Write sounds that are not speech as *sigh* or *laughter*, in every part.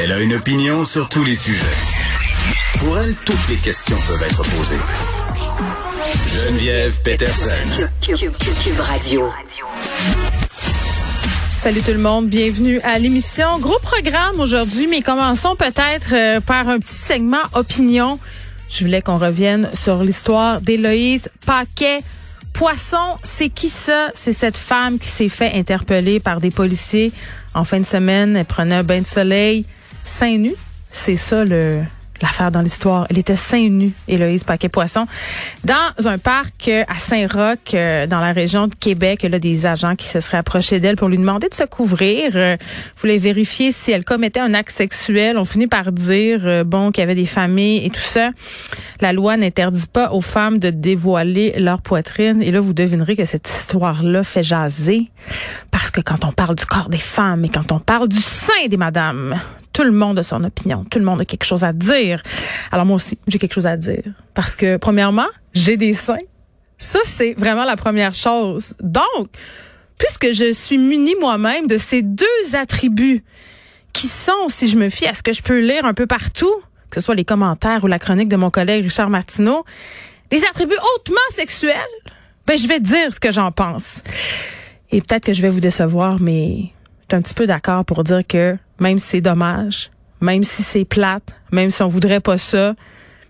Elle a une opinion sur tous les sujets. Pour elle, toutes les questions peuvent être posées. Geneviève Peterson. Cube Radio. Salut tout le monde, bienvenue à l'émission. Gros programme aujourd'hui, mais commençons peut-être euh, par un petit segment opinion. Je voulais qu'on revienne sur l'histoire d'Héloïse Paquet. Poisson, c'est qui ça? C'est cette femme qui s'est fait interpeller par des policiers en fin de semaine. Elle prenait un bain de soleil seins nus. C'est ça le l'affaire dans l'histoire. Elle était seins nus, Héloïse Paquet-Poisson, dans un parc euh, à Saint-Roch, euh, dans la région de Québec. Là, des agents qui se seraient approchés d'elle pour lui demander de se couvrir. Euh, voulaient vérifier si elle commettait un acte sexuel. On finit par dire, euh, bon, qu'il y avait des familles et tout ça. La loi n'interdit pas aux femmes de dévoiler leur poitrine. Et là, vous devinerez que cette histoire-là fait jaser. Parce que quand on parle du corps des femmes et quand on parle du sein des madames, tout le monde a son opinion. Tout le monde a quelque chose à dire. Alors moi aussi, j'ai quelque chose à dire. Parce que, premièrement, j'ai des seins. Ça, c'est vraiment la première chose. Donc, puisque je suis munie moi-même de ces deux attributs qui sont, si je me fie à ce que je peux lire un peu partout, que ce soit les commentaires ou la chronique de mon collègue Richard Martineau, des attributs hautement sexuels, ben, je vais dire ce que j'en pense. Et peut-être que je vais vous décevoir, mais je suis un petit peu d'accord pour dire que même si c'est dommage, même si c'est plate, même si on voudrait pas ça,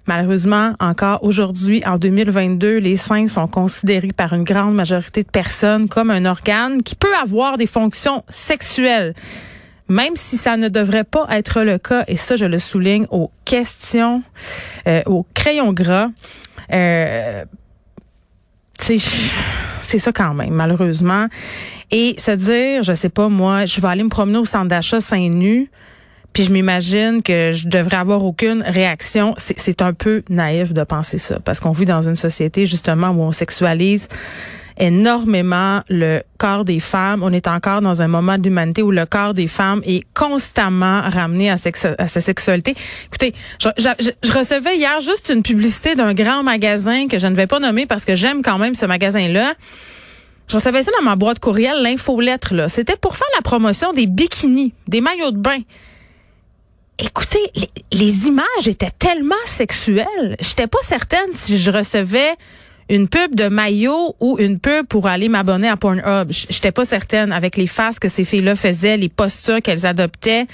malheureusement, encore aujourd'hui, en 2022, les seins sont considérés par une grande majorité de personnes comme un organe qui peut avoir des fonctions sexuelles. Même si ça ne devrait pas être le cas, et ça, je le souligne aux questions, euh, au crayon gras, euh, c'est ça quand même, malheureusement. Et se dire, je sais pas, moi, je vais aller me promener au centre d'achat seins nus, puis je m'imagine que je devrais avoir aucune réaction. C'est un peu naïf de penser ça, parce qu'on vit dans une société justement où on sexualise énormément le corps des femmes. On est encore dans un moment d'humanité où le corps des femmes est constamment ramené à sa sexualité. Écoutez, je, je- je recevais hier juste une publicité d'un grand magasin que je ne vais pas nommer parce que j'aime quand même ce magasin-là. Je recevais ça dans ma boîte courriel, l'infolettre, là. C'était pour faire la promotion des bikinis, des maillots de bain. Écoutez, les, les images étaient tellement sexuelles. J'étais pas certaine si je recevais une pub de maillot ou une pub pour aller m'abonner à Pornhub. J'étais pas certaine avec les faces que ces filles-là faisaient, les postures qu'elles adoptaient.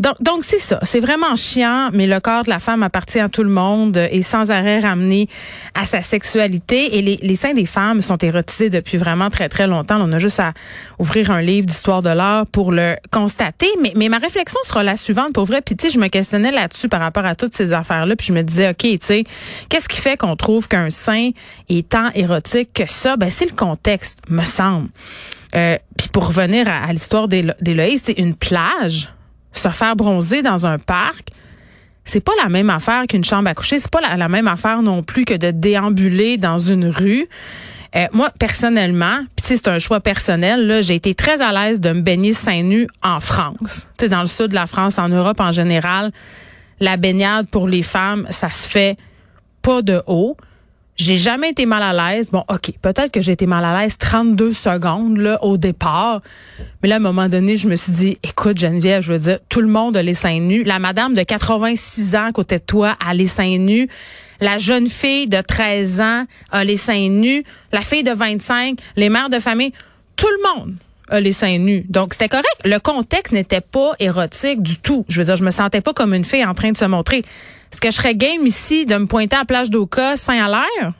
Donc, c'est ça. C'est vraiment chiant, mais le corps de la femme appartient à tout le monde et sans arrêt ramené à sa sexualité. Et les, les seins des femmes sont érotisés depuis vraiment très, très longtemps. On a juste à ouvrir un livre d'histoire de l'art pour le constater. Mais, mais ma réflexion sera la suivante. Pour vrai, puis tu sais, je me questionnais là-dessus par rapport à toutes ces affaires-là. Puis je me disais, OK, tu sais, qu'est-ce qui fait qu'on trouve qu'un sein est tant érotique que ça? Ben, c'est le contexte, me semble. Euh, puis pour revenir à, à l'histoire d'Élo- d'Héloïse, c'est une plage se faire bronzer dans un parc, c'est pas la même affaire qu'une chambre à coucher. C'est pas la, même affaire non plus que de déambuler dans une rue. Euh, moi, personnellement, puis c'est un choix personnel, là, j'ai été très à l'aise de me baigner seins nus en France. Tu dans le sud de la France, en Europe en général, la baignade pour les femmes, ça se fait pas de haut. J'ai jamais été mal à l'aise. Bon, OK, peut-être que j'ai été mal à l'aise 32 secondes là, au départ. Mais là, à un moment donné, je me suis dit, écoute, Geneviève, je veux dire, tout le monde a les seins nus. La madame de 86 ans à côté de toi a les seins nus. La jeune fille de 13 ans a les seins nus. La fille de 25, les mères de famille, tout le monde les seins nus. Donc, c'était correct. Le contexte n'était pas érotique du tout. Je veux dire, je me sentais pas comme une fille en train de se montrer. Est-ce que je serais game ici de me pointer à la plage d'Oka, seins à l'air?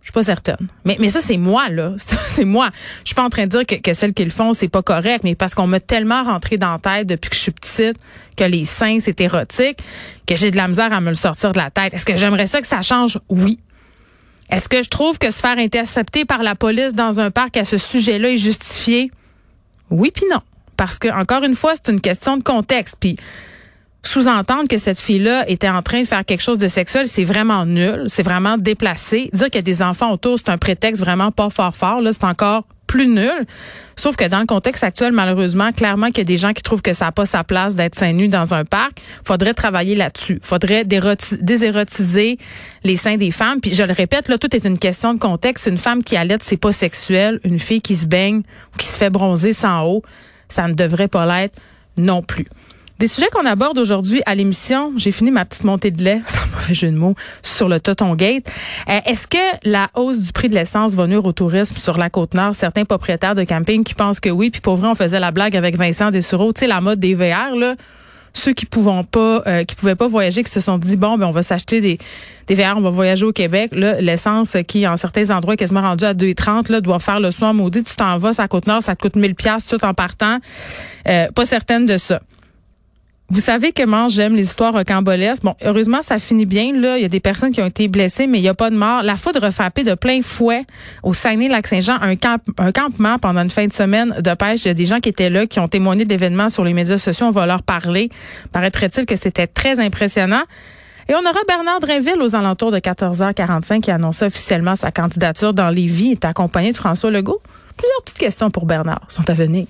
Je suis pas certaine. Mais, mais ça, c'est moi, là. *laughs* C'est moi. Je suis pas en train de dire que, que celles qui le font, c'est pas correct, mais parce qu'on m'a tellement rentré dans la tête depuis que je suis petite que les seins, c'est érotique, que j'ai de la misère à me le sortir de la tête. Est-ce que j'aimerais ça que ça change? Oui. Est-ce que je trouve que se faire intercepter par la police dans un parc à ce sujet-là est justifié? Oui puis non. Parce que, encore une fois, c'est une question de contexte. Puis, sous-entendre que cette fille-là était en train de faire quelque chose de sexuel, c'est vraiment nul, c'est vraiment déplacé. Dire qu'il y a des enfants autour, c'est un prétexte vraiment pas fort fort, là, c'est encore plus nul. Sauf que dans le contexte actuel, malheureusement, clairement qu'il y a des gens qui trouvent que ça n'a pas sa place d'être seins nus dans un parc. Faudrait travailler là-dessus. Faudrait désérotiser les seins des femmes. Puis je le répète, là, tout est une question de contexte. Une femme qui allait, c'est pas sexuel. Une fille qui se baigne ou qui se fait bronzer sans eau, ça ne devrait pas l'être non plus. Des sujets qu'on aborde aujourd'hui à l'émission, j'ai fini ma petite montée de lait, *laughs* sans mauvais jeu de mots, sur le Toton Gate. Euh, est-ce que la hausse du prix de l'essence va nuire au tourisme sur la Côte-Nord? Certains propriétaires de camping qui pensent que oui, puis pour vrai, on faisait la blague avec Vincent Dessureau, tu sais, la mode des VR, là ceux qui pouvaient pas euh, qui pouvaient pas voyager qui se sont dit bon ben on va s'acheter des des VR on va voyager au Québec. Là l'essence qui en certains endroits quasiment rendue à 2,30 là doit faire le soin maudit. Tu t'en vas ça côte nord ça te coûte 1000 pièces tout en partant. Euh, pas certaine de ça vous savez comment j'aime les histoires rocambolesques. Bon, heureusement, ça finit bien. Là, il y a des personnes qui ont été blessées, mais il n'y a pas de mort. La foudre frappée de plein fouet au Saguenay-Lac-Saint-Jean, un, un campement pendant une fin de semaine de pêche. Il y a des gens qui étaient là, qui ont témoigné de l'événement sur les médias sociaux. On va leur parler. Paraîtrait-il que c'était très impressionnant. Et on aura Bernard Drinville aux alentours de 14h45 qui annonçait officiellement sa candidature dans Lévis. Il est accompagné de François Legault. Plusieurs petites questions pour Bernard sont à venir.